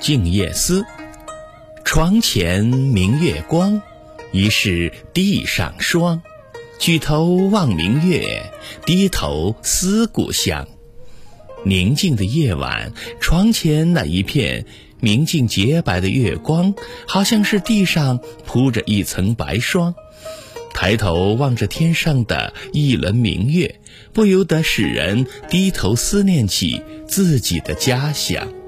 静夜思床前明月光疑是地上霜。举头望明月低头思故乡。宁静的夜晚床前那一片明净洁白的月光好像是地上铺着一层白霜。抬头望着天上的一轮明月不由得使人低头思念起自己的家乡。